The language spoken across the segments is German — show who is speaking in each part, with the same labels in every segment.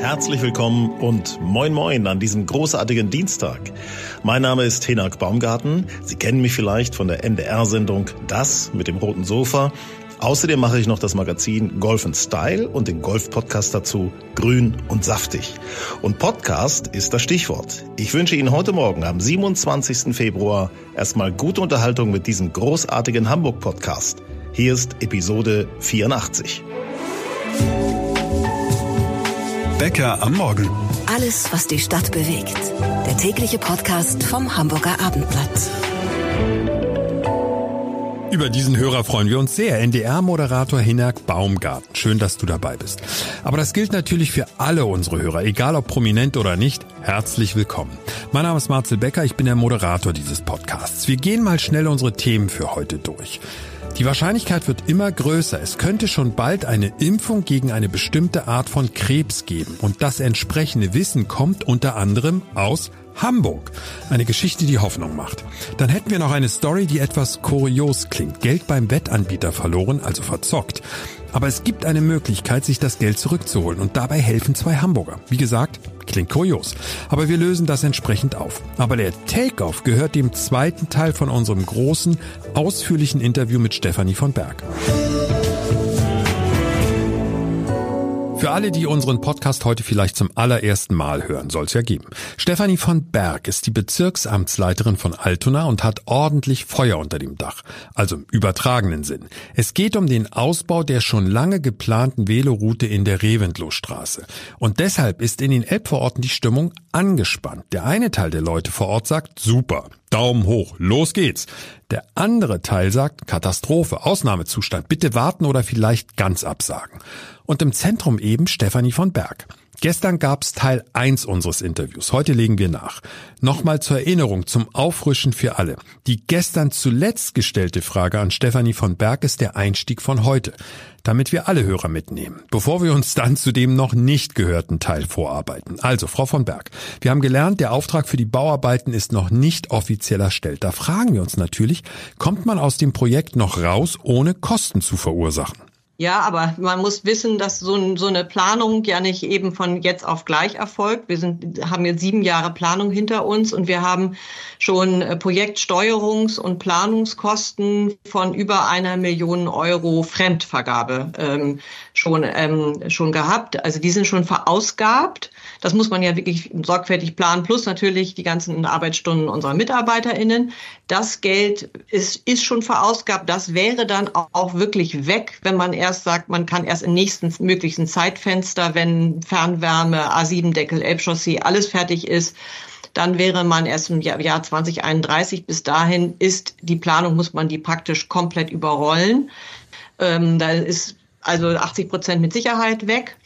Speaker 1: Herzlich willkommen und moin moin an diesem großartigen Dienstag. Mein Name ist Henak Baumgarten. Sie kennen mich vielleicht von der NDR-Sendung Das mit dem roten Sofa. Außerdem mache ich noch das Magazin Golf Style und den Golf-Podcast dazu Grün und Saftig. Und Podcast ist das Stichwort. Ich wünsche Ihnen heute Morgen am 27. Februar erstmal gute Unterhaltung mit diesem großartigen Hamburg-Podcast. Hier ist Episode 84.
Speaker 2: Bäcker am Morgen.
Speaker 3: Alles, was die Stadt bewegt. Der tägliche Podcast vom Hamburger Abendblatt.
Speaker 2: Über diesen Hörer freuen wir uns sehr. NDR-Moderator Hinak Baumgarten. Schön, dass du dabei bist. Aber das gilt natürlich für alle unsere Hörer, egal ob prominent oder nicht. Herzlich willkommen. Mein Name ist Marcel Becker, ich bin der Moderator dieses Podcasts. Wir gehen mal schnell unsere Themen für heute durch. Die Wahrscheinlichkeit wird immer größer. Es könnte schon bald eine Impfung gegen eine bestimmte Art von Krebs geben. Und das entsprechende Wissen kommt unter anderem aus Hamburg. Eine Geschichte, die Hoffnung macht. Dann hätten wir noch eine Story, die etwas kurios klingt. Geld beim Wettanbieter verloren, also verzockt. Aber es gibt eine Möglichkeit, sich das Geld zurückzuholen und dabei helfen zwei Hamburger. Wie gesagt, klingt kurios. Aber wir lösen das entsprechend auf. Aber der Takeoff gehört dem zweiten Teil von unserem großen, ausführlichen Interview mit Stefanie von Berg. Für alle, die unseren Podcast heute vielleicht zum allerersten Mal hören, soll es ja geben. Stefanie von Berg ist die Bezirksamtsleiterin von Altona und hat ordentlich Feuer unter dem Dach. Also im übertragenen Sinn. Es geht um den Ausbau der schon lange geplanten Veloroute in der Reventlow-Straße. Und deshalb ist in den Elbvororten die Stimmung angespannt. Der eine Teil der Leute vor Ort sagt, super, Daumen hoch, los geht's. Der andere Teil sagt, Katastrophe, Ausnahmezustand, bitte warten oder vielleicht ganz absagen. Und im Zentrum eben Stefanie von Berg. Gestern gab's Teil 1 unseres Interviews. Heute legen wir nach. Nochmal zur Erinnerung, zum Auffrischen für alle. Die gestern zuletzt gestellte Frage an Stefanie von Berg ist der Einstieg von heute, damit wir alle Hörer mitnehmen, bevor wir uns dann zu dem noch nicht gehörten Teil vorarbeiten. Also, Frau von Berg, wir haben gelernt, der Auftrag für die Bauarbeiten ist noch nicht offiziell erstellt. Da fragen wir uns natürlich, kommt man aus dem Projekt noch raus, ohne Kosten zu verursachen?
Speaker 4: Ja, aber man muss wissen, dass so, so, eine Planung ja nicht eben von jetzt auf gleich erfolgt. Wir sind, haben jetzt sieben Jahre Planung hinter uns und wir haben schon äh, Projektsteuerungs- und Planungskosten von über einer Million Euro Fremdvergabe ähm, schon, ähm, schon gehabt. Also die sind schon verausgabt. Das muss man ja wirklich sorgfältig planen, plus natürlich die ganzen Arbeitsstunden unserer MitarbeiterInnen. Das Geld ist, ist schon verausgabt. Das wäre dann auch wirklich weg, wenn man erst sagt, man kann erst im nächsten möglichen Zeitfenster, wenn Fernwärme, A7-Deckel, Elbchaussee, alles fertig ist, dann wäre man erst im Jahr 2031. Bis dahin ist die Planung, muss man die praktisch komplett überrollen. Ähm, da ist also 80 Prozent mit Sicherheit weg.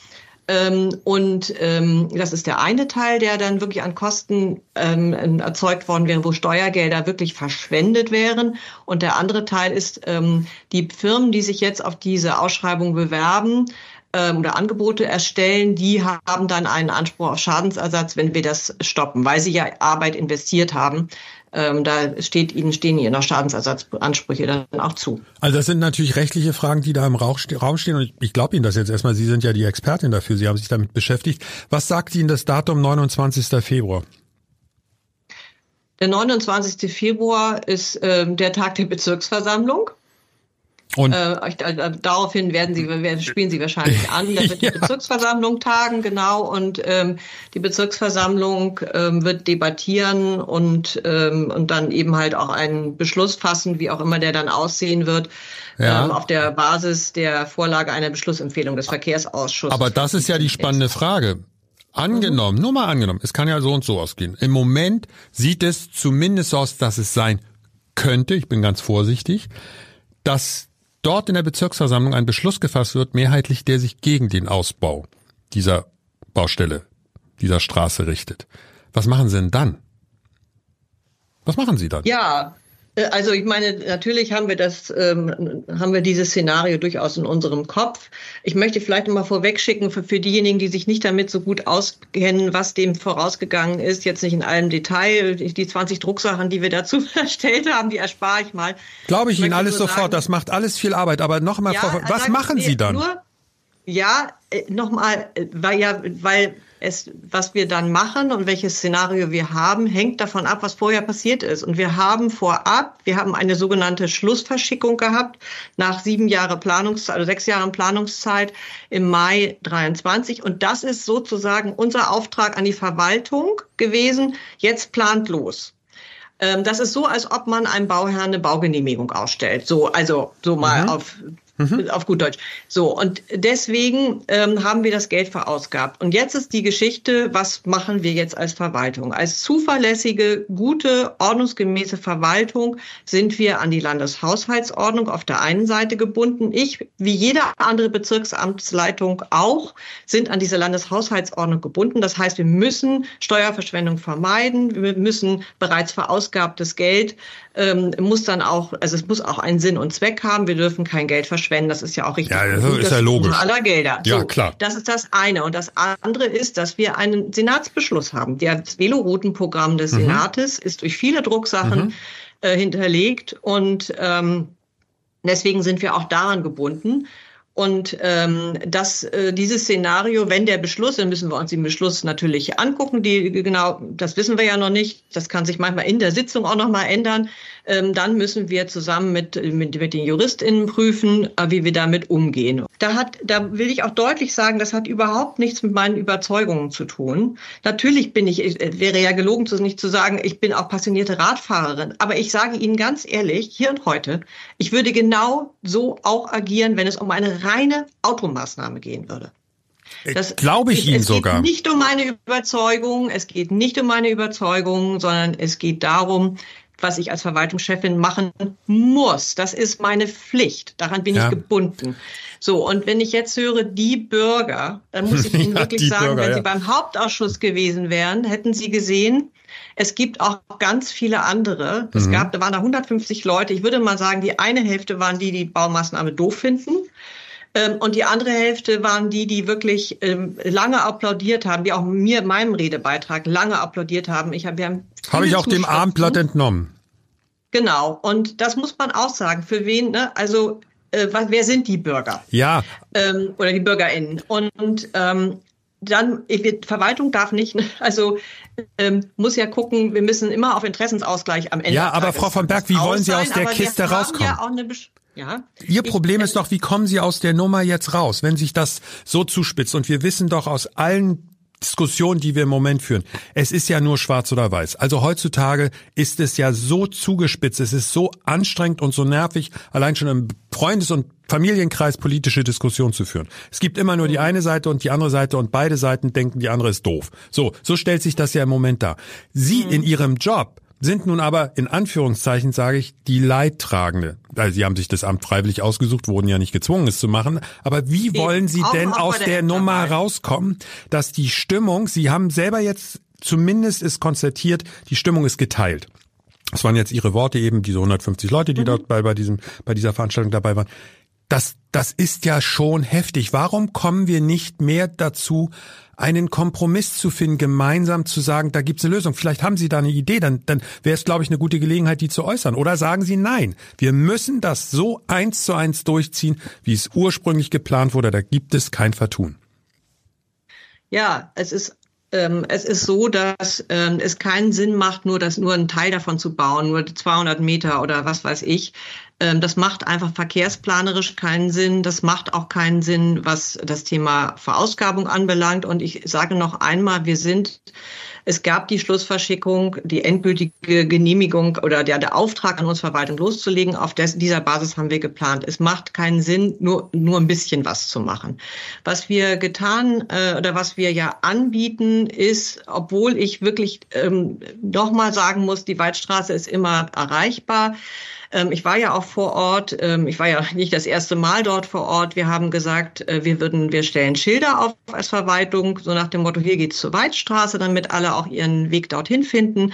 Speaker 4: Ähm, und ähm, das ist der eine Teil, der dann wirklich an Kosten ähm, erzeugt worden wäre, wo Steuergelder wirklich verschwendet wären. Und der andere Teil ist ähm, die Firmen, die sich jetzt auf diese Ausschreibung bewerben ähm, oder Angebote erstellen, die haben dann einen Anspruch auf Schadensersatz, wenn wir das stoppen, weil sie ja Arbeit investiert haben. Ähm, da steht ihnen, stehen ihnen noch Schadensersatzansprüche dann auch zu.
Speaker 2: Also das sind natürlich rechtliche Fragen, die da im Raum stehen und ich, ich glaube Ihnen das jetzt erstmal. Sie sind ja die Expertin dafür, Sie haben sich damit beschäftigt. Was sagt Ihnen das Datum 29. Februar?
Speaker 4: Der 29. Februar ist äh, der Tag der Bezirksversammlung. Und äh, äh, daraufhin werden sie, werden, spielen sie wahrscheinlich an. Da wird die Bezirksversammlung tagen, genau, und ähm, die Bezirksversammlung ähm, wird debattieren und ähm, und dann eben halt auch einen Beschluss fassen, wie auch immer der dann aussehen wird, ja. ähm, auf der Basis der Vorlage einer Beschlussempfehlung des Verkehrsausschusses.
Speaker 2: Aber das ist ja die spannende Frage. Angenommen, mhm. nur mal angenommen, es kann ja so und so ausgehen. Im Moment sieht es zumindest aus, dass es sein könnte, ich bin ganz vorsichtig, dass dort in der Bezirksversammlung ein Beschluss gefasst wird, mehrheitlich, der sich gegen den Ausbau dieser Baustelle, dieser Straße richtet. Was machen Sie denn dann? Was machen Sie dann?
Speaker 4: Ja, also ich meine, natürlich haben wir das, ähm, haben wir dieses Szenario durchaus in unserem Kopf. Ich möchte vielleicht mal vorwegschicken für, für diejenigen, die sich nicht damit so gut auskennen, was dem vorausgegangen ist, jetzt nicht in allem Detail. Die 20 Drucksachen, die wir dazu erstellt haben, die erspare ich mal.
Speaker 2: Glaube ich, ich Ihnen alles sofort. Sagen, das macht alles viel Arbeit. Aber noch mal, ja, was machen Sie dann? Nur,
Speaker 4: Ja, äh, nochmal, äh, weil ja, weil es, was wir dann machen und welches Szenario wir haben, hängt davon ab, was vorher passiert ist. Und wir haben vorab, wir haben eine sogenannte Schlussverschickung gehabt nach sieben Jahre Planungszeit, also sechs Jahren Planungszeit im Mai 23. Und das ist sozusagen unser Auftrag an die Verwaltung gewesen. Jetzt plant los. Ähm, das ist so, als ob man einem Bauherrn eine Baugenehmigung ausstellt. So, also so mal mhm. auf Mhm. Auf gut Deutsch. So, und deswegen ähm, haben wir das Geld verausgabt. Und jetzt ist die Geschichte, was machen wir jetzt als Verwaltung? Als zuverlässige, gute, ordnungsgemäße Verwaltung sind wir an die Landeshaushaltsordnung auf der einen Seite gebunden. Ich, wie jede andere Bezirksamtsleitung auch, sind an diese Landeshaushaltsordnung gebunden. Das heißt, wir müssen Steuerverschwendung vermeiden. Wir müssen bereits verausgabtes Geld ähm, muss dann auch, also es muss auch einen Sinn und Zweck haben. Wir dürfen kein Geld verschwenden. Das ist ja auch richtig.
Speaker 2: Ja, das gut. ist ja logisch.
Speaker 4: Aller Gelder.
Speaker 2: Ja, so, klar.
Speaker 4: Das ist das eine. Und das andere ist, dass wir einen Senatsbeschluss haben. Das Veloroutenprogramm des mhm. Senates ist durch viele Drucksachen mhm. äh, hinterlegt und ähm, deswegen sind wir auch daran gebunden. Und ähm, das, äh, dieses Szenario, wenn der Beschluss, dann müssen wir uns den Beschluss natürlich angucken. Die genau, das wissen wir ja noch nicht. Das kann sich manchmal in der Sitzung auch noch mal ändern dann müssen wir zusammen mit, mit, mit den JuristInnen prüfen, äh, wie wir damit umgehen. Da hat, da will ich auch deutlich sagen, das hat überhaupt nichts mit meinen Überzeugungen zu tun. Natürlich bin ich, wäre ja gelogen, nicht zu sagen, ich bin auch passionierte Radfahrerin. Aber ich sage Ihnen ganz ehrlich, hier und heute, ich würde genau so auch agieren, wenn es um eine reine Automaßnahme gehen würde.
Speaker 2: Das glaube ich Ihnen sogar.
Speaker 4: Es geht nicht um meine Überzeugung, es geht nicht um meine Überzeugung, sondern es geht darum, was ich als Verwaltungschefin machen muss. Das ist meine Pflicht. Daran bin ja. ich gebunden. So, und wenn ich jetzt höre, die Bürger, dann muss ich Ihnen ja, wirklich sagen, Bürger, wenn ja. Sie beim Hauptausschuss gewesen wären, hätten Sie gesehen, es gibt auch ganz viele andere. Es mhm. gab, da waren da 150 Leute. Ich würde mal sagen, die eine Hälfte waren die, die Baumaßnahme doof finden. Ähm, und die andere Hälfte waren die, die wirklich ähm, lange applaudiert haben, die auch mir, meinem Redebeitrag lange applaudiert haben. Ich hab,
Speaker 2: habe ich auch dem Abendblatt entnommen.
Speaker 4: Genau. Und das muss man auch sagen. Für wen, ne? Also, äh, wer sind die Bürger?
Speaker 2: Ja.
Speaker 4: Ähm, oder die BürgerInnen. Und ähm, dann, Verwaltung darf nicht, ne? also ähm, muss ja gucken, wir müssen immer auf Interessensausgleich am Ende.
Speaker 2: Ja, aber Frau von Berg, wie wollen Sie aus der Kiste rauskommen? Ja ja. Ihr Problem ist doch, wie kommen Sie aus der Nummer jetzt raus, wenn sich das so zuspitzt? Und wir wissen doch aus allen Diskussionen, die wir im Moment führen, es ist ja nur schwarz oder weiß. Also heutzutage ist es ja so zugespitzt, es ist so anstrengend und so nervig, allein schon im Freundes- und Familienkreis politische Diskussionen zu führen. Es gibt immer nur die eine Seite und die andere Seite und beide Seiten denken, die andere ist doof. So, so stellt sich das ja im Moment dar. Sie mhm. in Ihrem Job sind nun aber in Anführungszeichen, sage ich, die Leidtragende. Also sie haben sich das Amt freiwillig ausgesucht, wurden ja nicht gezwungen, es zu machen. Aber wie wollen Sie denn aus der, der Nummer rauskommen, dass die Stimmung, Sie haben selber jetzt zumindest ist konstatiert, die Stimmung ist geteilt. Das waren jetzt Ihre Worte eben, diese 150 Leute, die mhm. dort bei, bei, diesem, bei dieser Veranstaltung dabei waren. Das, das ist ja schon heftig. Warum kommen wir nicht mehr dazu, einen Kompromiss zu finden, gemeinsam zu sagen, da gibt's eine Lösung. Vielleicht haben Sie da eine Idee, dann, dann wäre es, glaube ich, eine gute Gelegenheit, die zu äußern. Oder sagen Sie nein, wir müssen das so eins zu eins durchziehen, wie es ursprünglich geplant wurde. Da gibt es kein Vertun.
Speaker 4: Ja, es ist ähm, es ist so, dass ähm, es keinen Sinn macht, nur das nur einen Teil davon zu bauen, nur 200 Meter oder was weiß ich. Ähm, das macht einfach verkehrsplanerisch keinen Sinn. Das macht auch keinen Sinn, was das Thema Verausgabung anbelangt. Und ich sage noch einmal, wir sind es gab die Schlussverschickung, die endgültige Genehmigung oder der, der Auftrag an uns Verwaltung loszulegen. Auf des, dieser Basis haben wir geplant. Es macht keinen Sinn, nur, nur ein bisschen was zu machen. Was wir getan äh, oder was wir ja anbieten, ist, obwohl ich wirklich ähm, nochmal sagen muss, die Waldstraße ist immer erreichbar. Ähm, ich war ja auch vor Ort. Ähm, ich war ja nicht das erste Mal dort vor Ort. Wir haben gesagt, äh, wir würden, wir stellen Schilder auf als Verwaltung, so nach dem Motto, hier geht's zur Weidstraße, damit alle auch ihren Weg dorthin finden.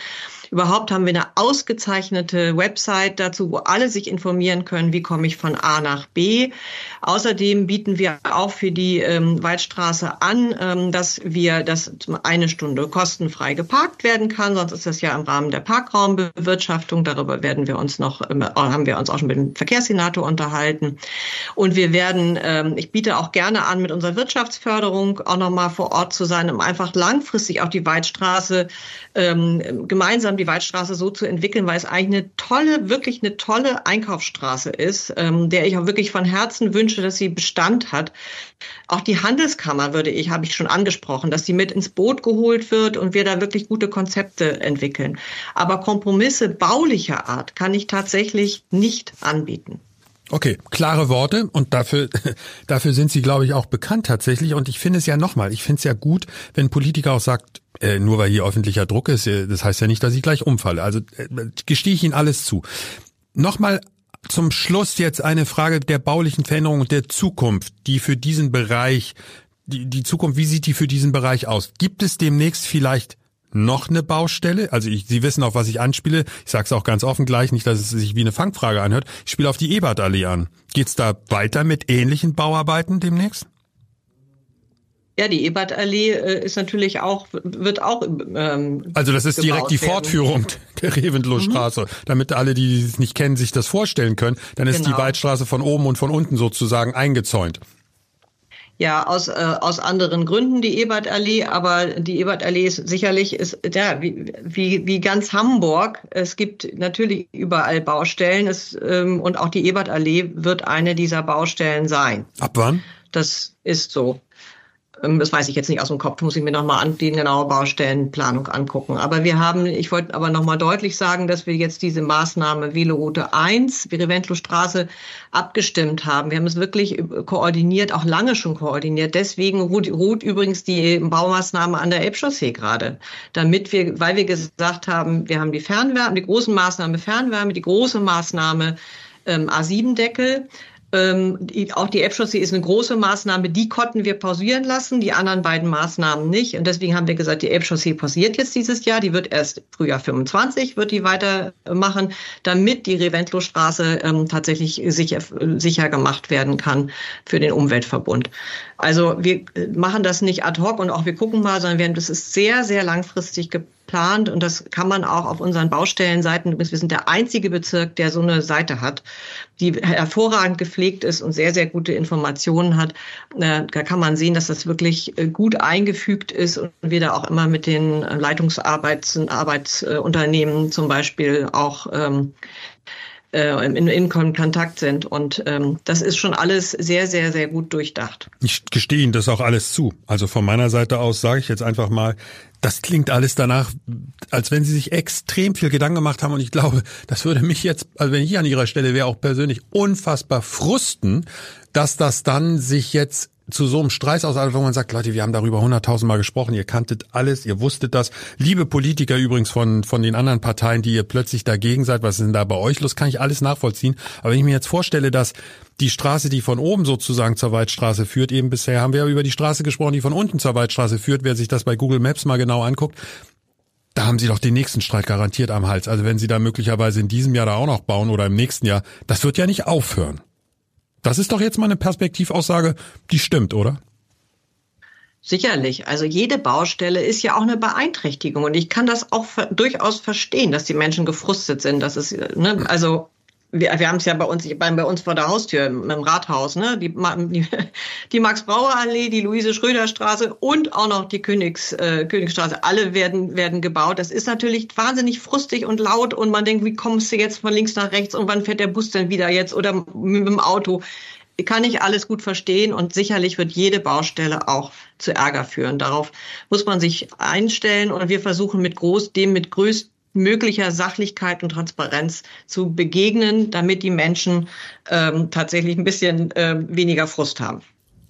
Speaker 4: Überhaupt haben wir eine ausgezeichnete Website dazu, wo alle sich informieren können, wie komme ich von A nach B. Außerdem bieten wir auch für die ähm, Waldstraße an, ähm, dass wir das eine Stunde kostenfrei geparkt werden kann. Sonst ist das ja im Rahmen der Parkraumbewirtschaftung. Darüber werden wir uns noch, ähm, haben wir uns auch schon mit dem Verkehrssenator unterhalten. Und wir werden, ähm, ich biete auch gerne an, mit unserer Wirtschaftsförderung auch nochmal vor Ort zu sein, um einfach langfristig auch die Waldstraße ähm, gemeinsam die Waldstraße so zu entwickeln, weil es eigentlich eine tolle, wirklich eine tolle Einkaufsstraße ist, ähm, der ich auch wirklich von Herzen wünsche, dass sie Bestand hat. Auch die Handelskammer würde ich, habe ich schon angesprochen, dass sie mit ins Boot geholt wird und wir da wirklich gute Konzepte entwickeln. Aber Kompromisse baulicher Art kann ich tatsächlich nicht anbieten.
Speaker 2: Okay, klare Worte und dafür, dafür sind Sie, glaube ich, auch bekannt tatsächlich. Und ich finde es ja nochmal, ich finde es ja gut, wenn Politiker auch sagt, äh, nur weil hier öffentlicher Druck ist, äh, das heißt ja nicht, dass ich gleich umfalle. Also äh, gestehe ich Ihnen alles zu. Nochmal zum Schluss jetzt eine Frage der baulichen Veränderung und der Zukunft, die für diesen Bereich, die, die Zukunft, wie sieht die für diesen Bereich aus? Gibt es demnächst vielleicht noch eine Baustelle? Also ich, Sie wissen, auf was ich anspiele. Ich sage es auch ganz offen gleich, nicht, dass es sich wie eine Fangfrage anhört. Ich spiele auf die Ebertallee an. Geht's da weiter mit ähnlichen Bauarbeiten demnächst?
Speaker 4: Ja, die Ebertallee äh, ist natürlich auch, wird auch. Ähm,
Speaker 2: also das ist direkt die werden. Fortführung der Reventlow-Straße. Mhm. Damit alle, die es nicht kennen, sich das vorstellen können, dann ist genau. die Waldstraße von oben und von unten sozusagen eingezäunt.
Speaker 4: Ja, aus, äh, aus anderen Gründen die Ebertallee, aber die Ebertallee ist sicherlich ist ja wie, wie, wie ganz Hamburg. Es gibt natürlich überall Baustellen es, ähm, und auch die Ebertallee wird eine dieser Baustellen sein.
Speaker 2: Ab wann?
Speaker 4: Das ist so. Das weiß ich jetzt nicht aus dem Kopf, muss ich mir nochmal an die genaue Baustellenplanung angucken. Aber wir haben, ich wollte aber nochmal deutlich sagen, dass wir jetzt diese Maßnahme Veloroute 1, Reventlow-Straße, abgestimmt haben. Wir haben es wirklich koordiniert, auch lange schon koordiniert. Deswegen ruht, ruht übrigens die Baumaßnahme an der Elbchaussee gerade. Damit wir, weil wir gesagt haben, wir haben die Fernwärme, die großen Maßnahme Fernwärme, die große Maßnahme ähm, A7-Deckel. Ähm, die, auch die Elbchaussee ist eine große Maßnahme, die konnten wir pausieren lassen, die anderen beiden Maßnahmen nicht. Und deswegen haben wir gesagt, die Elbchaussee pausiert jetzt dieses Jahr. Die wird erst Frühjahr 25, wird die weitermachen, damit die Reventlow-Straße ähm, tatsächlich sicher, sicher gemacht werden kann für den Umweltverbund. Also wir machen das nicht ad hoc und auch wir gucken mal, sondern wir haben, das ist sehr, sehr langfristig geplant geplant und das kann man auch auf unseren Baustellenseiten. Wir sind der einzige Bezirk, der so eine Seite hat, die hervorragend gepflegt ist und sehr, sehr gute Informationen hat. Äh, da kann man sehen, dass das wirklich äh, gut eingefügt ist und wir da auch immer mit den Leitungsarbeitsunternehmen zum Beispiel auch ähm, äh, in, in Kontakt sind. Und ähm, das ist schon alles sehr, sehr, sehr gut durchdacht.
Speaker 2: Ich gestehe Ihnen das auch alles zu. Also von meiner Seite aus sage ich jetzt einfach mal, das klingt alles danach, als wenn Sie sich extrem viel Gedanken gemacht haben. Und ich glaube, das würde mich jetzt, also wenn ich an Ihrer Stelle wäre, auch persönlich unfassbar frusten, dass das dann sich jetzt zu so einem aus, wo man sagt, Leute, wir haben darüber hunderttausendmal gesprochen, ihr kanntet alles, ihr wusstet das. Liebe Politiker übrigens von, von den anderen Parteien, die ihr plötzlich dagegen seid, was ist denn da bei euch los, kann ich alles nachvollziehen. Aber wenn ich mir jetzt vorstelle, dass die Straße, die von oben sozusagen zur Waldstraße führt, eben bisher haben wir über die Straße gesprochen, die von unten zur Waldstraße führt, wer sich das bei Google Maps mal genau anguckt, da haben Sie doch den nächsten Streit garantiert am Hals. Also wenn Sie da möglicherweise in diesem Jahr da auch noch bauen oder im nächsten Jahr, das wird ja nicht aufhören. Das ist doch jetzt mal eine Perspektivaussage, die stimmt, oder?
Speaker 4: Sicherlich. Also jede Baustelle ist ja auch eine Beeinträchtigung. Und ich kann das auch durchaus verstehen, dass die Menschen gefrustet sind. Das ist, ne, also wir, wir haben es ja bei uns, bei, bei uns vor der Haustür im, Rathaus, ne? Die, die, die Max-Brauer-Allee, die Luise-Schröder-Straße und auch noch die Königs, äh, Königsstraße. Alle werden, werden gebaut. Das ist natürlich wahnsinnig frustig und laut und man denkt, wie kommst du jetzt von links nach rechts und wann fährt der Bus denn wieder jetzt oder mit dem Auto? Kann ich alles gut verstehen und sicherlich wird jede Baustelle auch zu Ärger führen. Darauf muss man sich einstellen und wir versuchen mit groß, dem mit größten möglicher Sachlichkeit und Transparenz zu begegnen, damit die Menschen ähm, tatsächlich ein bisschen äh, weniger Frust haben.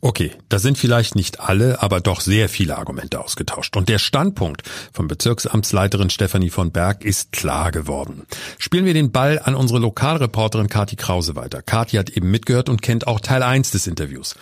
Speaker 2: Okay, da sind vielleicht nicht alle, aber doch sehr viele Argumente ausgetauscht. Und der Standpunkt von Bezirksamtsleiterin Stefanie von Berg ist klar geworden. Spielen wir den Ball an unsere Lokalreporterin Kati Krause weiter. Kati hat eben mitgehört und kennt auch Teil 1 des Interviews.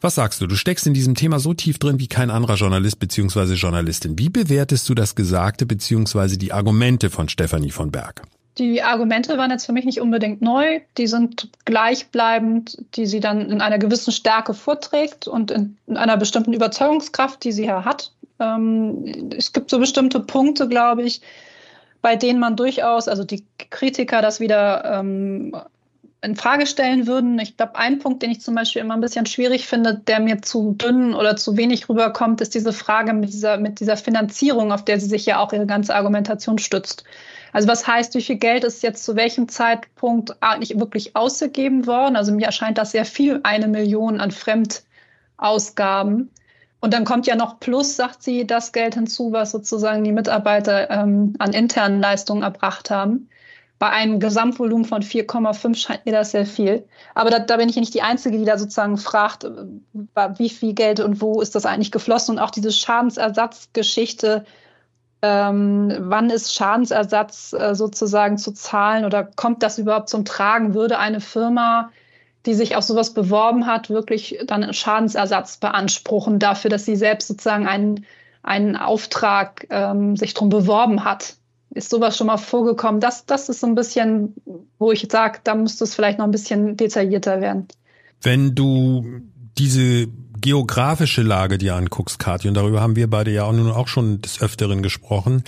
Speaker 2: Was sagst du? Du steckst in diesem Thema so tief drin wie kein anderer Journalist bzw. Journalistin. Wie bewertest du das Gesagte bzw. die Argumente von Stefanie von Berg?
Speaker 5: Die Argumente waren jetzt für mich nicht unbedingt neu. Die sind gleichbleibend, die sie dann in einer gewissen Stärke vorträgt und in, einer bestimmten Überzeugungskraft, die sie ja hat. Ähm, es gibt so bestimmte Punkte, glaube ich, bei denen man durchaus, also die Kritiker das wieder ähm, in Frage stellen würden. Ich glaube, ein Punkt, den ich zum Beispiel immer ein bisschen schwierig finde, der mir zu dünn oder zu wenig rüberkommt, ist diese Frage mit dieser, mit dieser Finanzierung, auf der sie sich ja auch ihre ganze Argumentation stützt. Also was heißt, wie viel Geld ist jetzt zu welchem Zeitpunkt eigentlich wirklich ausgegeben worden? Also mir erscheint das sehr viel, eine Million an Fremdausgaben. Und dann kommt ja noch plus, sagt sie, das Geld hinzu, was sozusagen die Mitarbeiter ähm, an internen Leistungen erbracht haben. Bei einem Gesamtvolumen von 4,5 scheint mir das sehr viel. Aber da, da bin ich ja nicht die Einzige, die da sozusagen fragt, äh, wie viel Geld und wo ist das eigentlich geflossen. Und auch diese Schadensersatzgeschichte, ähm, wann ist Schadensersatz äh, sozusagen zu zahlen oder kommt das überhaupt zum Tragen? Würde eine Firma, die sich auf sowas beworben hat, wirklich dann Schadensersatz beanspruchen dafür, dass sie selbst sozusagen einen, einen Auftrag ähm, sich drum beworben hat? Ist sowas schon mal vorgekommen? Das, das ist so ein bisschen, wo ich sage, da müsste es vielleicht noch ein bisschen detaillierter werden.
Speaker 2: Wenn du diese geografische Lage dir anguckst, Kathi, und darüber haben wir beide ja auch nun auch schon des Öfteren gesprochen,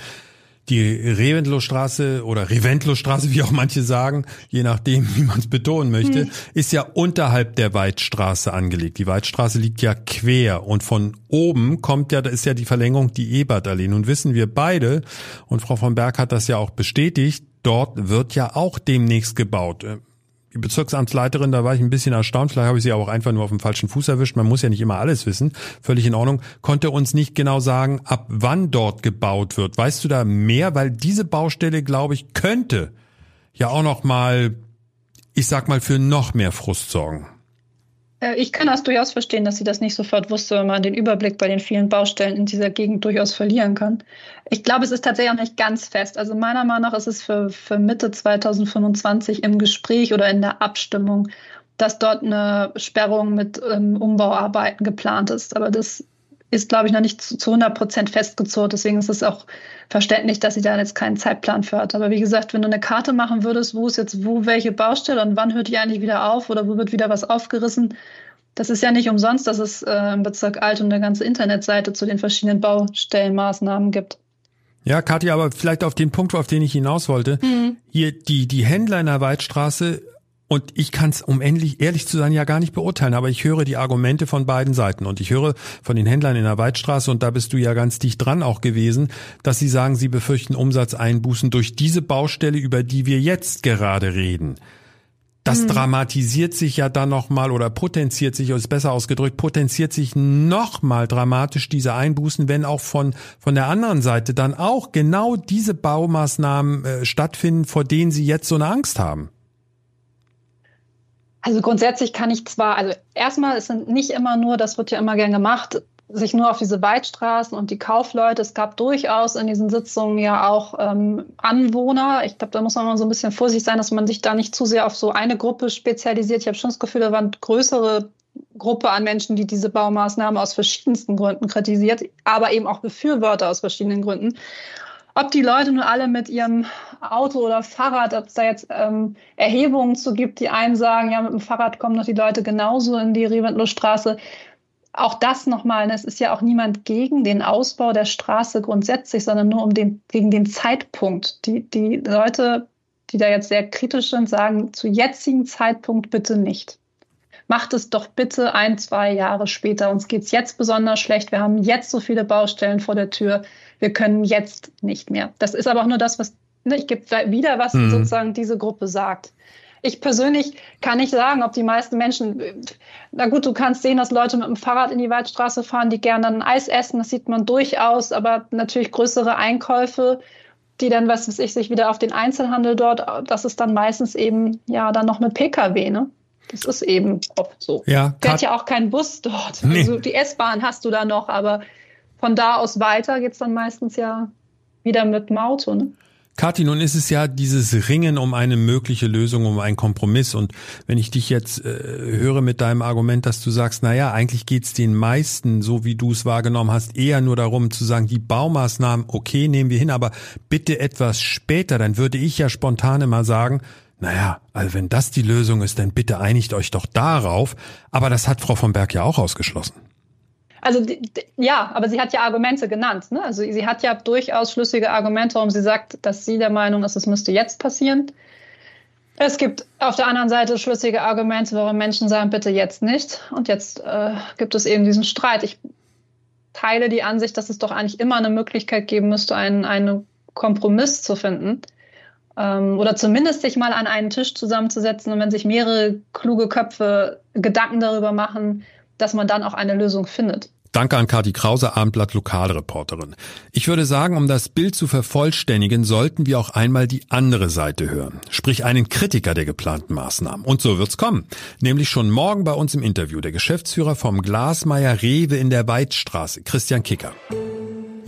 Speaker 2: die Reventlow-Straße oder Reventlow-Straße, wie auch manche sagen, je nachdem, wie man es betonen möchte, hm. ist ja unterhalb der Weidstraße angelegt. Die Weidstraße liegt ja quer und von oben kommt ja, da ist ja die Verlängerung die Ebertallee. Nun wissen wir beide, und Frau von Berg hat das ja auch bestätigt, dort wird ja auch demnächst gebaut die Bezirksamtsleiterin, da war ich ein bisschen erstaunt, vielleicht habe ich sie auch einfach nur auf dem falschen Fuß erwischt, man muss ja nicht immer alles wissen, völlig in Ordnung, konnte uns nicht genau sagen, ab wann dort gebaut wird. Weißt du da mehr? Weil diese Baustelle, glaube ich, könnte ja auch noch mal, ich sag mal, für noch mehr Frust sorgen.
Speaker 5: Äh, ich kann das durchaus verstehen, dass sie das nicht sofort wusste, wenn man den Überblick bei den vielen Baustellen in dieser Gegend durchaus verlieren kann. Ich glaube, es ist tatsächlich auch nicht ganz fest. Also meiner Meinung nach ist es für, für Mitte 2025 im Gespräch oder in der Abstimmung, dass dort eine Sperrung mit ähm, Umbauarbeiten geplant ist. Aber das ist, glaube ich, noch nicht zu, zu 100 Prozent festgezurrt. Deswegen ist es auch verständlich, dass sie da jetzt keinen Zeitplan für hat. Aber wie gesagt, wenn du eine Karte machen würdest, wo ist jetzt wo welche Baustelle und wann hört die eigentlich wieder auf oder wo wird wieder was aufgerissen, das ist ja nicht umsonst, dass es äh, im Bezirk Alt und eine ganze Internetseite zu den verschiedenen Baustellenmaßnahmen gibt.
Speaker 2: Ja, Katja, aber vielleicht auf den Punkt, auf den ich hinaus wollte. Mhm. Hier, die, die Händler in der Weidstraße und ich kann es, um endlich ehrlich zu sein, ja gar nicht beurteilen, aber ich höre die Argumente von beiden Seiten. Und ich höre von den Händlern in der Weidstraße, und da bist du ja ganz dicht dran auch gewesen, dass sie sagen, sie befürchten Umsatzeinbußen durch diese Baustelle, über die wir jetzt gerade reden. Das hm. dramatisiert sich ja dann nochmal oder potenziert sich, ist besser ausgedrückt, potenziert sich nochmal dramatisch diese Einbußen, wenn auch von, von der anderen Seite dann auch genau diese Baumaßnahmen äh, stattfinden, vor denen sie jetzt so eine Angst haben.
Speaker 5: Also grundsätzlich kann ich zwar, also erstmal, es sind nicht immer nur, das wird ja immer gern gemacht, sich nur auf diese Weitstraßen und die Kaufleute. Es gab durchaus in diesen Sitzungen ja auch ähm, Anwohner. Ich glaube, da muss man mal so ein bisschen vorsichtig sein, dass man sich da nicht zu sehr auf so eine Gruppe spezialisiert. Ich habe schon das Gefühl, da waren größere Gruppe an Menschen, die diese Baumaßnahmen aus verschiedensten Gründen kritisiert, aber eben auch Befürworter aus verschiedenen Gründen ob die Leute nun alle mit ihrem Auto oder Fahrrad, ob es da jetzt ähm, Erhebungen zu gibt, die einen sagen, ja, mit dem Fahrrad kommen doch die Leute genauso in die Reventlow-Straße. Auch das nochmal, ne, es ist ja auch niemand gegen den Ausbau der Straße grundsätzlich, sondern nur um den, gegen den Zeitpunkt. Die, die Leute, die da jetzt sehr kritisch sind, sagen, zu jetzigen Zeitpunkt bitte nicht. Macht es doch bitte ein, zwei Jahre später. Uns geht es jetzt besonders schlecht. Wir haben jetzt so viele Baustellen vor der Tür wir können jetzt nicht mehr. Das ist aber auch nur das, was, ne, ich gebe wieder, was mhm. sozusagen diese Gruppe sagt. Ich persönlich kann nicht sagen, ob die meisten Menschen, na gut, du kannst sehen, dass Leute mit dem Fahrrad in die Waldstraße fahren, die gerne ein Eis essen, das sieht man durchaus, aber natürlich größere Einkäufe, die dann, was weiß ich, sich wieder auf den Einzelhandel dort, das ist dann meistens eben, ja, dann noch mit Pkw, ne? Das ist eben oft so. Ja, Fährt ja auch kein Bus dort. Nee. Also die S-Bahn hast du da noch, aber von da aus weiter geht es dann meistens ja wieder mit dem Auto. Ne?
Speaker 2: Kathi, nun ist es ja dieses Ringen um eine mögliche Lösung, um einen Kompromiss. Und wenn ich dich jetzt äh, höre mit deinem Argument, dass du sagst, na ja, eigentlich geht's den meisten, so wie du es wahrgenommen hast, eher nur darum zu sagen, die Baumaßnahmen, okay, nehmen wir hin, aber bitte etwas später, dann würde ich ja spontan immer sagen, naja, also wenn das die Lösung ist, dann bitte einigt euch doch darauf. Aber das hat Frau von Berg ja auch ausgeschlossen.
Speaker 5: Also ja, aber sie hat ja Argumente genannt. Ne? Also sie hat ja durchaus schlüssige Argumente, warum sie sagt, dass sie der Meinung ist, es müsste jetzt passieren. Es gibt auf der anderen Seite schlüssige Argumente, warum Menschen sagen, bitte jetzt nicht. Und jetzt äh, gibt es eben diesen Streit. Ich teile die Ansicht, dass es doch eigentlich immer eine Möglichkeit geben müsste, einen, einen Kompromiss zu finden. Ähm, oder zumindest sich mal an einen Tisch zusammenzusetzen und wenn sich mehrere kluge Köpfe Gedanken darüber machen, dass man dann auch eine Lösung findet.
Speaker 2: Danke an Kati Krause, Abendblatt Lokalreporterin. Ich würde sagen, um das Bild zu vervollständigen, sollten wir auch einmal die andere Seite hören. Sprich einen Kritiker der geplanten Maßnahmen. Und so wird's kommen. Nämlich schon morgen bei uns im Interview der Geschäftsführer vom Glasmeier Rewe in der Weidstraße, Christian Kicker.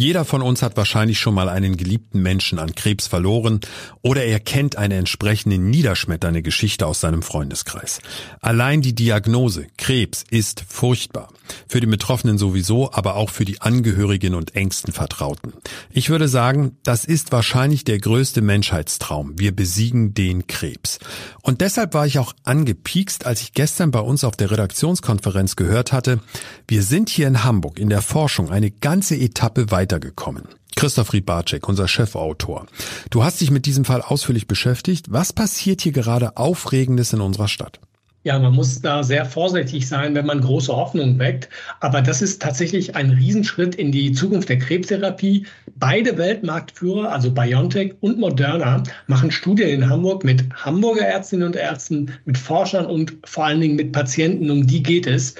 Speaker 2: Jeder von uns hat wahrscheinlich schon mal einen geliebten Menschen an Krebs verloren oder er kennt eine entsprechende niederschmetternde Geschichte aus seinem Freundeskreis. Allein die Diagnose Krebs ist furchtbar. Für die Betroffenen sowieso, aber auch für die Angehörigen und engsten Vertrauten. Ich würde sagen, das ist wahrscheinlich der größte Menschheitstraum. Wir besiegen den Krebs. Und deshalb war ich auch angepiekst, als ich gestern bei uns auf der Redaktionskonferenz gehört hatte, wir sind hier in Hamburg in der Forschung eine ganze Etappe weiter weitergekommen. Christoph Riedbarczyk, unser Chefautor. Du hast dich mit diesem Fall ausführlich beschäftigt. Was passiert hier gerade Aufregendes in unserer Stadt?
Speaker 6: Ja, man muss da sehr vorsichtig sein, wenn man große Hoffnung weckt. Aber das ist tatsächlich ein Riesenschritt in die Zukunft der Krebstherapie. Beide Weltmarktführer, also BioNTech und Moderna, machen Studien in Hamburg mit Hamburger Ärztinnen und Ärzten, mit Forschern und vor allen Dingen mit Patienten. Um die geht es.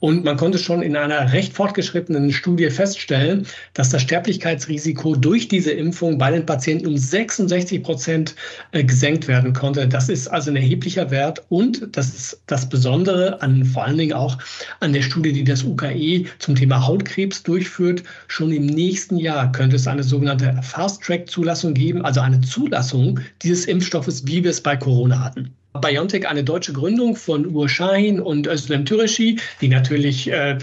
Speaker 6: Und man konnte schon in einer recht fortgeschrittenen Studie feststellen, dass das Sterblichkeitsrisiko durch diese Impfung bei den Patienten um 66 Prozent äh, gesenkt werden konnte. Das ist also ein erheblicher Wert. Und das ist das Besondere an vor allen Dingen auch an der Studie, die das UKE zum Thema Hautkrebs durchführt. Schon im nächsten Jahr könnte es eine sogenannte Fast-Track-Zulassung geben, also eine Zulassung dieses Impfstoffes, wie wir es bei Corona hatten. BioNTech eine deutsche Gründung von Ur Shahin und Özlem Türeci, die natürlich äh,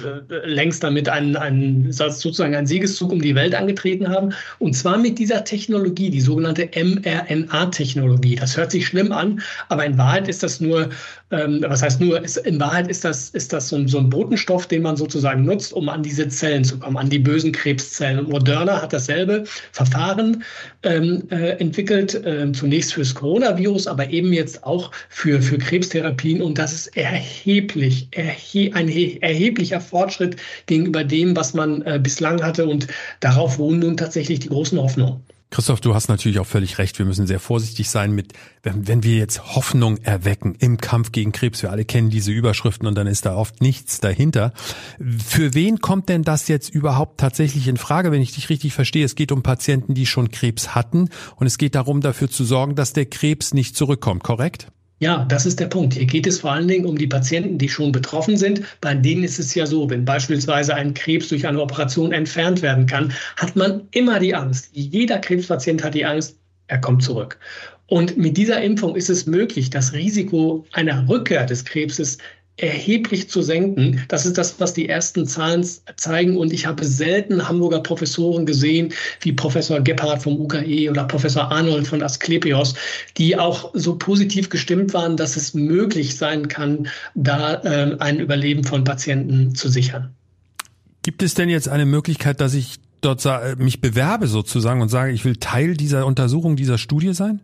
Speaker 6: längst damit einen, einen, sozusagen einen Siegeszug um die Welt angetreten haben. Und zwar mit dieser Technologie, die sogenannte mRNA-Technologie. Das hört sich schlimm an, aber in Wahrheit ist das nur, ähm, was heißt nur, ist, in Wahrheit ist das, ist das so, so ein Botenstoff, den man sozusagen nutzt, um an diese Zellen zu kommen, an die bösen Krebszellen. Und Moderna hat dasselbe Verfahren ähm, äh, entwickelt, äh, zunächst fürs Coronavirus, aber eben jetzt auch für, für Krebstherapien. Und das ist erheblich, erhe ein erheblicher Fortschritt gegenüber dem, was man äh, bislang hatte. Und darauf ruhen nun tatsächlich die großen Hoffnungen.
Speaker 2: Christoph, du hast natürlich auch völlig recht. Wir müssen sehr vorsichtig sein mit, wenn, wenn wir jetzt Hoffnung erwecken im Kampf gegen Krebs. Wir alle kennen diese Überschriften und dann ist da oft nichts dahinter. Für wen kommt denn das jetzt überhaupt tatsächlich in Frage, wenn ich dich richtig verstehe? Es geht um Patienten, die schon Krebs hatten und es geht darum, dafür zu sorgen, dass der Krebs nicht zurückkommt, korrekt?
Speaker 6: Ja, das ist der Punkt. Hier geht es vor allen Dingen um die Patienten, die schon betroffen sind. Bei denen ist es ja so, wenn beispielsweise ein Krebs durch eine Operation entfernt werden kann, hat man immer die Angst. Jeder Krebspatient hat die Angst, er kommt zurück. Und mit dieser Impfung ist es möglich, das Risiko einer Rückkehr des Krebses erheblich zu senken. Das ist das, was die ersten Zahlen zeigen. Und ich habe selten Hamburger Professoren gesehen, wie Professor Gebhardt vom UKE oder Professor Arnold von Asklepios, die auch so positiv gestimmt waren, dass es möglich sein kann, da äh, ein Überleben von Patienten zu sichern.
Speaker 2: Gibt es denn jetzt eine Möglichkeit, dass ich dort mich bewerbe sozusagen und sage, ich will Teil dieser Untersuchung, dieser Studie sein?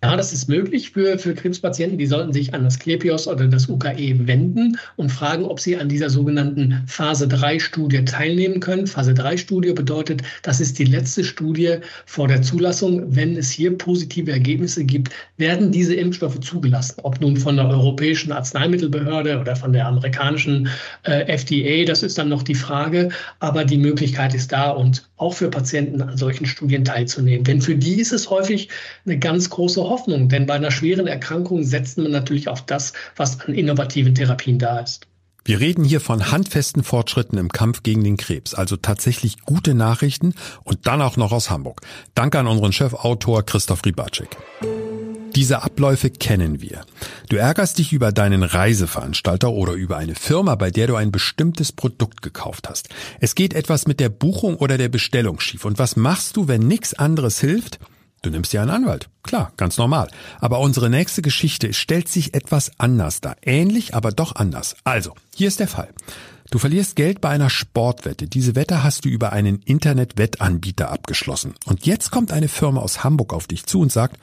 Speaker 6: Ja, das ist möglich für, für Krebspatienten. Die sollten sich an das Klepios oder das UKE wenden und fragen, ob sie an dieser sogenannten Phase 3 Studie teilnehmen können. Phase 3 Studie bedeutet, das ist die letzte Studie vor der Zulassung. Wenn es hier positive Ergebnisse gibt, werden diese Impfstoffe zugelassen. Ob nun von der Europäischen Arzneimittelbehörde oder von der amerikanischen äh, FDA, das ist dann noch die Frage. Aber die Möglichkeit ist da und auch für Patienten an solchen Studien teilzunehmen. Denn für die ist es häufig eine ganz große Hoffnung, denn bei einer schweren Erkrankung setzt man natürlich auf das, was an innovativen Therapien da ist.
Speaker 2: Wir reden hier von handfesten Fortschritten im Kampf gegen den Krebs, also tatsächlich gute Nachrichten und dann auch noch aus Hamburg. Danke an unseren Chefautor Christoph Ribacek. Diese Abläufe kennen wir. Du ärgerst dich über deinen Reiseveranstalter oder über eine Firma, bei der du ein bestimmtes Produkt gekauft hast. Es geht etwas mit der Buchung oder der Bestellung schief. Und was machst du, wenn nichts anderes hilft? Du nimmst dir einen Anwalt. Klar, ganz normal. Aber unsere nächste Geschichte stellt sich etwas anders dar. Ähnlich, aber doch anders. Also, hier ist der Fall. Du verlierst Geld bei einer Sportwette. Diese Wette hast du über einen Internet-Wettanbieter abgeschlossen. Und jetzt kommt eine Firma aus Hamburg auf dich zu und sagt,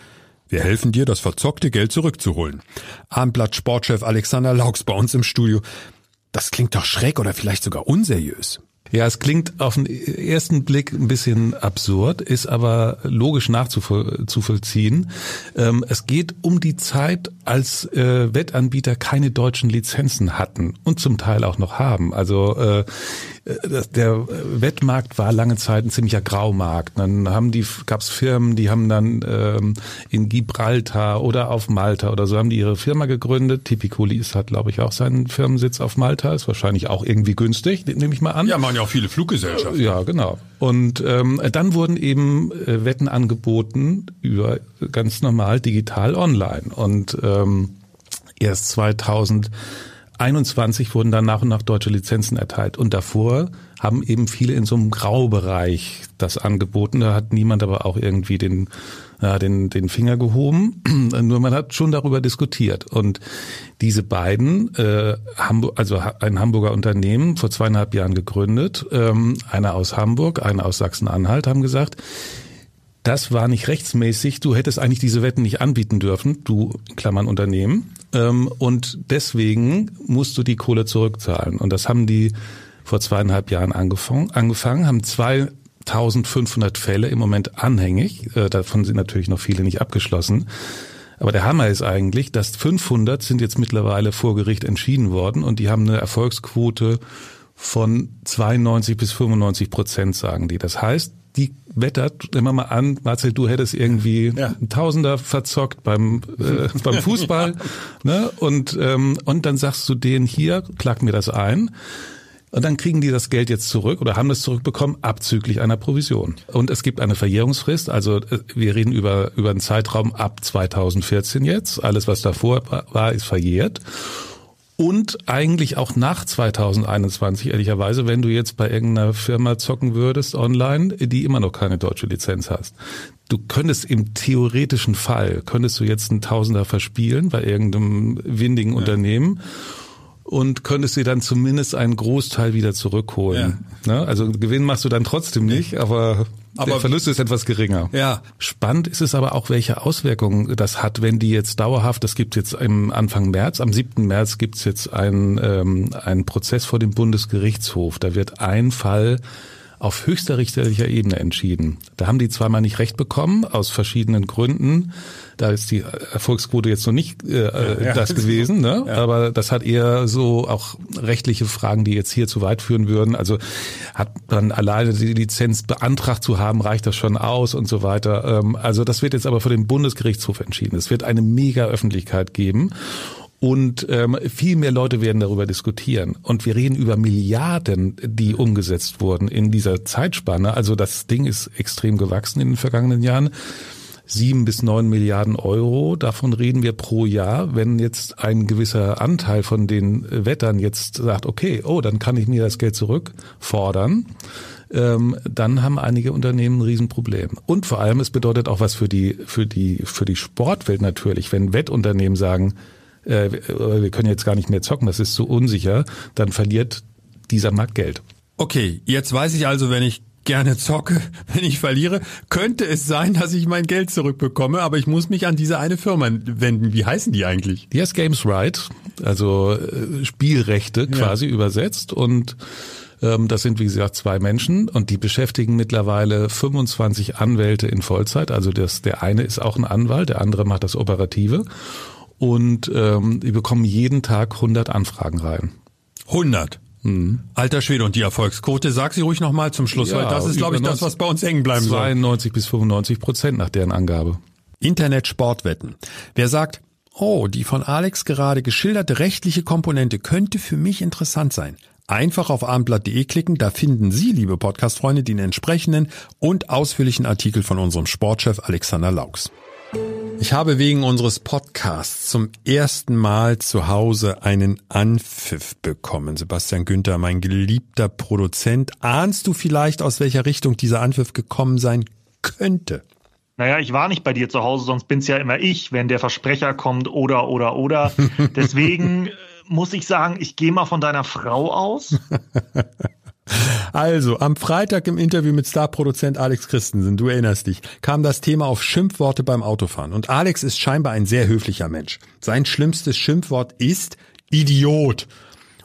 Speaker 2: wir helfen dir, das verzockte Geld zurückzuholen. Abendblatt Sportchef Alexander Laux bei uns im Studio. Das klingt doch schräg oder vielleicht sogar unseriös.
Speaker 7: Ja, es klingt auf den ersten Blick ein bisschen absurd, ist aber logisch nachzuvollziehen. Ähm, es geht um die Zeit, als äh, Wettanbieter keine deutschen Lizenzen hatten und zum Teil auch noch haben. Also äh, der Wettmarkt war lange Zeit ein ziemlicher Graumarkt. Dann haben die, gab's Firmen, die haben dann ähm, in Gibraltar oder auf Malta oder so haben die ihre Firma gegründet. Tipicolis hat, glaube ich, auch seinen Firmensitz auf Malta. Ist wahrscheinlich auch irgendwie günstig, nehme ich mal an.
Speaker 2: Ja, man ja auch viele Fluggesellschaften.
Speaker 7: Ja, genau. Und ähm, dann wurden eben äh, Wetten angeboten über ganz normal digital online. Und ähm, erst 2000 21 wurden dann nach und nach deutsche Lizenzen erteilt. Und davor haben eben viele in so einem Graubereich das angeboten. Da hat niemand aber auch irgendwie den, ja, den, den Finger gehoben. Nur man hat schon darüber diskutiert. Und diese beiden, äh, Hamburg, also ein Hamburger Unternehmen, vor zweieinhalb Jahren gegründet, ähm, einer aus Hamburg, einer aus Sachsen-Anhalt, haben gesagt, das war nicht rechtsmäßig, du hättest eigentlich diese Wetten nicht anbieten dürfen, du Klammern Unternehmen. Ähm, und deswegen musst du die Kohle zurückzahlen. Und das haben die vor zweieinhalb Jahren angefangen, angefangen haben 2500 Fälle im Moment anhängig. Äh, davon sind natürlich noch viele nicht abgeschlossen. Aber der Hammer ist eigentlich, dass 500 sind jetzt mittlerweile vor Gericht entschieden worden und die haben eine Erfolgsquote von 92 bis 95 Prozent, sagen die. Das heißt, die wettert, nehmen wir mal an, Marcel, du hättest irgendwie ja. einen Tausender verzockt beim, äh, beim Fußball, ne? Und, ähm, und dann sagst du denen hier, klag mir das ein. Und dann kriegen die das Geld jetzt zurück oder haben das zurückbekommen, abzüglich einer Provision. Und es gibt eine Verjährungsfrist, also äh, wir reden über, über einen Zeitraum ab 2014 jetzt. Alles, was davor war, ist verjährt. Und eigentlich auch nach 2021, ehrlicherweise, wenn du jetzt bei irgendeiner Firma zocken würdest online, die immer noch keine deutsche Lizenz hast. Du könntest im theoretischen Fall, könntest du jetzt einen Tausender verspielen bei irgendeinem windigen ja. Unternehmen und könntest dir dann zumindest einen Großteil wieder zurückholen. Ja. Ne? Also Gewinn machst du dann trotzdem nicht, aber, aber der Verlust ist etwas geringer.
Speaker 2: Ja.
Speaker 7: Spannend ist es aber auch, welche Auswirkungen das hat, wenn die jetzt dauerhaft, das gibt jetzt im Anfang März, am 7. März gibt es jetzt einen, ähm, einen Prozess vor dem Bundesgerichtshof. Da wird ein Fall auf höchster richterlicher Ebene entschieden. Da haben die zweimal nicht recht bekommen, aus verschiedenen Gründen. Da ist die Erfolgsquote jetzt noch nicht äh, ja, das gewesen, ne? Ja. aber das hat eher so auch rechtliche Fragen, die jetzt hier zu weit führen würden. Also hat man alleine die Lizenz beantragt zu haben, reicht das schon aus und so weiter. Ähm, also das wird jetzt aber vor dem Bundesgerichtshof entschieden. Es wird eine mega Öffentlichkeit geben. Und ähm, viel mehr Leute werden darüber diskutieren. Und wir reden über Milliarden, die umgesetzt wurden in dieser Zeitspanne. Also das Ding ist extrem gewachsen in den vergangenen Jahren. Sieben bis neun Milliarden Euro, davon reden wir pro Jahr. Wenn jetzt ein gewisser Anteil von den Wettern jetzt sagt, okay, oh, dann kann ich mir das Geld zurückfordern, ähm, dann haben einige Unternehmen ein Riesenproblem. Und vor allem, es bedeutet auch was für die, für die, für die Sportwelt natürlich, wenn Wettunternehmen sagen, äh, wir können jetzt gar nicht mehr zocken, das ist so unsicher, dann verliert dieser Markt Geld.
Speaker 2: Okay, jetzt weiß ich also, wenn ich gerne zocke, wenn ich verliere, könnte es sein, dass ich mein Geld zurückbekomme, aber ich muss mich an diese eine Firma wenden. Wie heißen die eigentlich?
Speaker 7: Die heißt Games Right, also äh, Spielrechte quasi ja. übersetzt und ähm, das sind, wie gesagt, zwei Menschen und die beschäftigen mittlerweile 25 Anwälte in Vollzeit. Also das, der eine ist auch ein Anwalt, der andere macht das Operative und ähm, die bekommen jeden Tag 100 Anfragen rein.
Speaker 2: 100? Mhm. Alter Schwede, und die Erfolgsquote, sag sie ruhig nochmal zum Schluss, ja, weil das ist, glaube ich, das, was bei uns hängen bleiben
Speaker 7: 92 soll. 92 bis 95 Prozent nach deren Angabe.
Speaker 2: Internet-Sportwetten. Wer sagt, Oh, die von Alex gerade geschilderte rechtliche Komponente könnte für mich interessant sein. Einfach auf abendblatt.de klicken, da finden Sie, liebe Podcast-Freunde, den entsprechenden und ausführlichen Artikel von unserem Sportchef Alexander Laux. Ich habe wegen unseres Podcasts zum ersten Mal zu Hause einen Anpfiff bekommen. Sebastian Günther, mein geliebter Produzent, ahnst du vielleicht, aus welcher Richtung dieser Anpfiff gekommen sein könnte?
Speaker 8: Naja, ich war nicht bei dir zu Hause, sonst bin's ja immer ich, wenn der Versprecher kommt oder oder oder. Deswegen äh, muss ich sagen, ich gehe mal von deiner Frau aus.
Speaker 2: Also, am Freitag im Interview mit Starproduzent Alex Christensen, du erinnerst dich, kam das Thema auf Schimpfworte beim Autofahren. Und Alex ist scheinbar ein sehr höflicher Mensch. Sein schlimmstes Schimpfwort ist Idiot.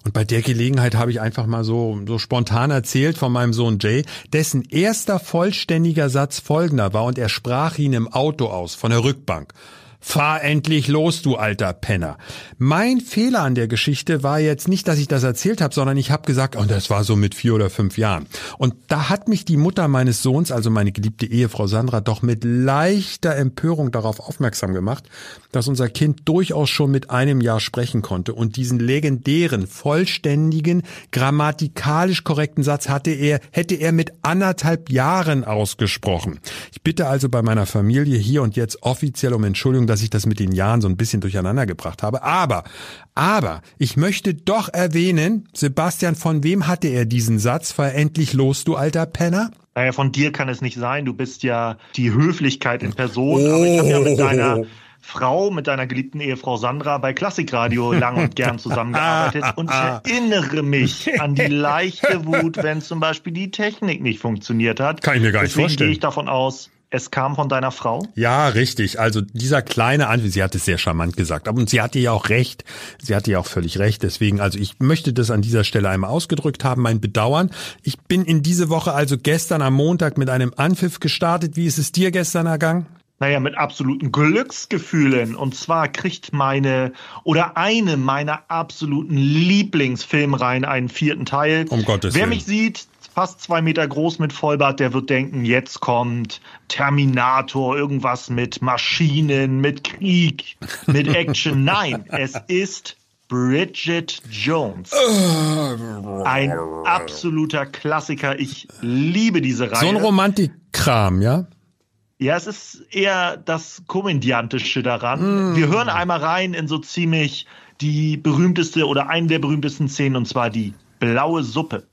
Speaker 2: Und bei der Gelegenheit habe ich einfach mal so, so spontan erzählt von meinem Sohn Jay, dessen erster vollständiger Satz folgender war und er sprach ihn im Auto aus, von der Rückbank. Fahr endlich los, du alter Penner. Mein Fehler an der Geschichte war jetzt nicht, dass ich das erzählt habe, sondern ich habe gesagt, und oh, das war so mit vier oder fünf Jahren. Und da hat mich die Mutter meines Sohns, also meine geliebte Ehefrau Sandra, doch mit leichter Empörung darauf aufmerksam gemacht, dass unser Kind durchaus schon mit einem Jahr sprechen konnte. Und diesen legendären, vollständigen, grammatikalisch korrekten Satz hatte er, hätte er mit anderthalb Jahren ausgesprochen. Ich bitte also bei meiner Familie hier und jetzt offiziell um Entschuldigung, dass ich das mit den Jahren so ein bisschen durcheinander gebracht habe. Aber, aber, ich möchte doch erwähnen, Sebastian, von wem hatte er diesen Satz? Fahr endlich los, du alter Penner?
Speaker 8: Naja, von dir kann es nicht sein. Du bist ja die Höflichkeit in Person. Oh. Aber ich habe ja mit deiner Frau, mit deiner geliebten Ehefrau Sandra bei Klassikradio lang und gern zusammengearbeitet und ich erinnere mich an die leichte Wut, wenn zum Beispiel die Technik nicht funktioniert hat.
Speaker 2: Kann ich mir gar nicht
Speaker 8: Deswegen
Speaker 2: vorstellen.
Speaker 8: gehe ich davon aus, es kam von deiner Frau?
Speaker 2: Ja, richtig. Also dieser kleine Anwesen, sie hat es sehr charmant gesagt. Aber sie hatte ja auch recht. Sie hatte ja auch völlig recht. Deswegen, also ich möchte das an dieser Stelle einmal ausgedrückt haben, mein Bedauern. Ich bin in diese Woche also gestern am Montag mit einem Anpfiff gestartet. Wie ist es dir gestern ergangen?
Speaker 8: Naja, mit absoluten Glücksgefühlen. Und zwar kriegt meine oder eine meiner absoluten Lieblingsfilmreihen einen vierten Teil.
Speaker 2: Um Gottes
Speaker 8: Wer
Speaker 2: Willen.
Speaker 8: mich sieht, fast zwei Meter groß mit Vollbart, der wird denken, jetzt kommt Terminator, irgendwas mit Maschinen, mit Krieg, mit Action. Nein, es ist Bridget Jones. Ein absoluter Klassiker. Ich liebe diese Reihe.
Speaker 2: So ein Romantikkram, ja?
Speaker 8: Ja, es ist eher das Komödiantische daran. Mm. Wir hören einmal rein in so ziemlich die berühmteste oder eine der berühmtesten Szenen, und zwar die blaue Suppe.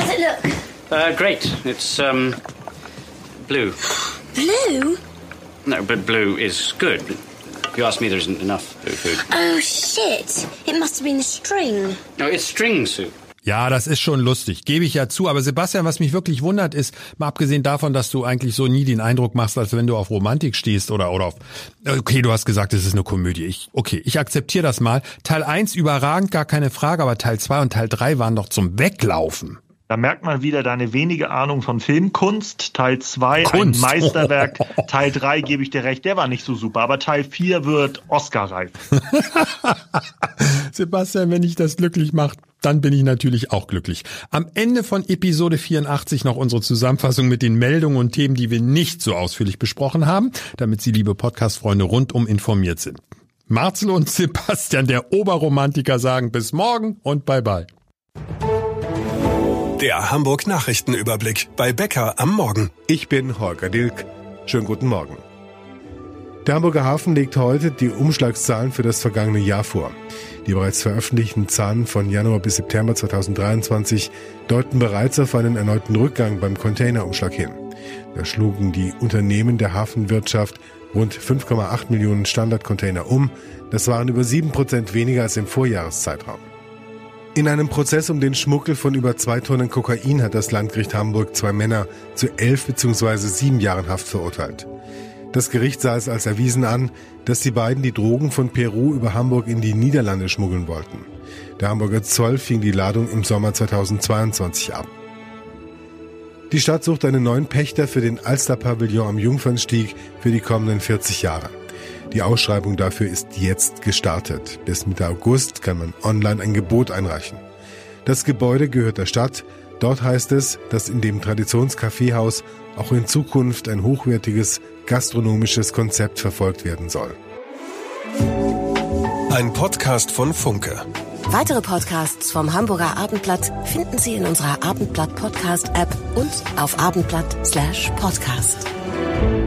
Speaker 9: How's it look?
Speaker 10: Uh, great. It's um, blue.
Speaker 9: Blue?
Speaker 10: No, but blue is good. If you ask me, there isn't enough blue food.
Speaker 9: Oh, shit. It must have been the string.
Speaker 10: No, it's string soup.
Speaker 2: Ja, das ist schon lustig, gebe ich ja zu. Aber Sebastian, was mich wirklich wundert, ist, mal abgesehen davon, dass du eigentlich so nie den Eindruck machst, als wenn du auf Romantik stehst oder, oder auf, okay, du hast gesagt, es ist eine Komödie. Ich, okay, ich akzeptiere das mal. Teil 1 überragend, gar keine Frage, aber Teil 2 und Teil 3 waren doch zum Weglaufen.
Speaker 8: Da merkt man wieder deine wenige Ahnung von Filmkunst. Teil 2 ein Meisterwerk. Teil 3 gebe ich dir recht, der war nicht so super. Aber Teil 4 wird Oscar-reif.
Speaker 2: Sebastian, wenn dich das glücklich macht, dann bin ich natürlich auch glücklich. Am Ende von Episode 84 noch unsere Zusammenfassung mit den Meldungen und Themen, die wir nicht so ausführlich besprochen haben, damit Sie, liebe Podcast-Freunde, rundum informiert sind. Marcel und Sebastian, der Oberromantiker, sagen bis morgen und bye bye.
Speaker 11: Der Hamburg Nachrichtenüberblick bei Becker am Morgen.
Speaker 12: Ich bin Holger Dilk. Schönen guten Morgen. Der Hamburger Hafen legt heute die Umschlagszahlen für das vergangene Jahr vor. Die bereits veröffentlichten Zahlen von Januar bis September 2023 deuten bereits auf einen erneuten Rückgang beim Containerumschlag hin. Da schlugen die Unternehmen der Hafenwirtschaft rund 5,8 Millionen Standardcontainer um. Das waren über 7 Prozent weniger als im Vorjahreszeitraum. In einem Prozess um den Schmuggel von über zwei Tonnen Kokain hat das Landgericht Hamburg zwei Männer zu elf bzw. sieben Jahren Haft verurteilt. Das Gericht sah es als erwiesen an, dass die beiden die Drogen von Peru über Hamburg in die Niederlande schmuggeln wollten. Der Hamburger Zoll fing die Ladung im Sommer 2022 ab. Die Stadt sucht einen neuen Pächter für den Alster-Pavillon am Jungfernstieg für die kommenden 40 Jahre. Die Ausschreibung dafür ist jetzt gestartet. Bis Mitte August kann man online ein Gebot einreichen. Das Gebäude gehört der Stadt. Dort heißt es, dass in dem Traditionskaffeehaus auch in Zukunft ein hochwertiges gastronomisches Konzept verfolgt werden soll.
Speaker 11: Ein Podcast von Funke.
Speaker 3: Weitere Podcasts vom Hamburger Abendblatt finden Sie in unserer Abendblatt Podcast App und auf abendblatt/podcast. slash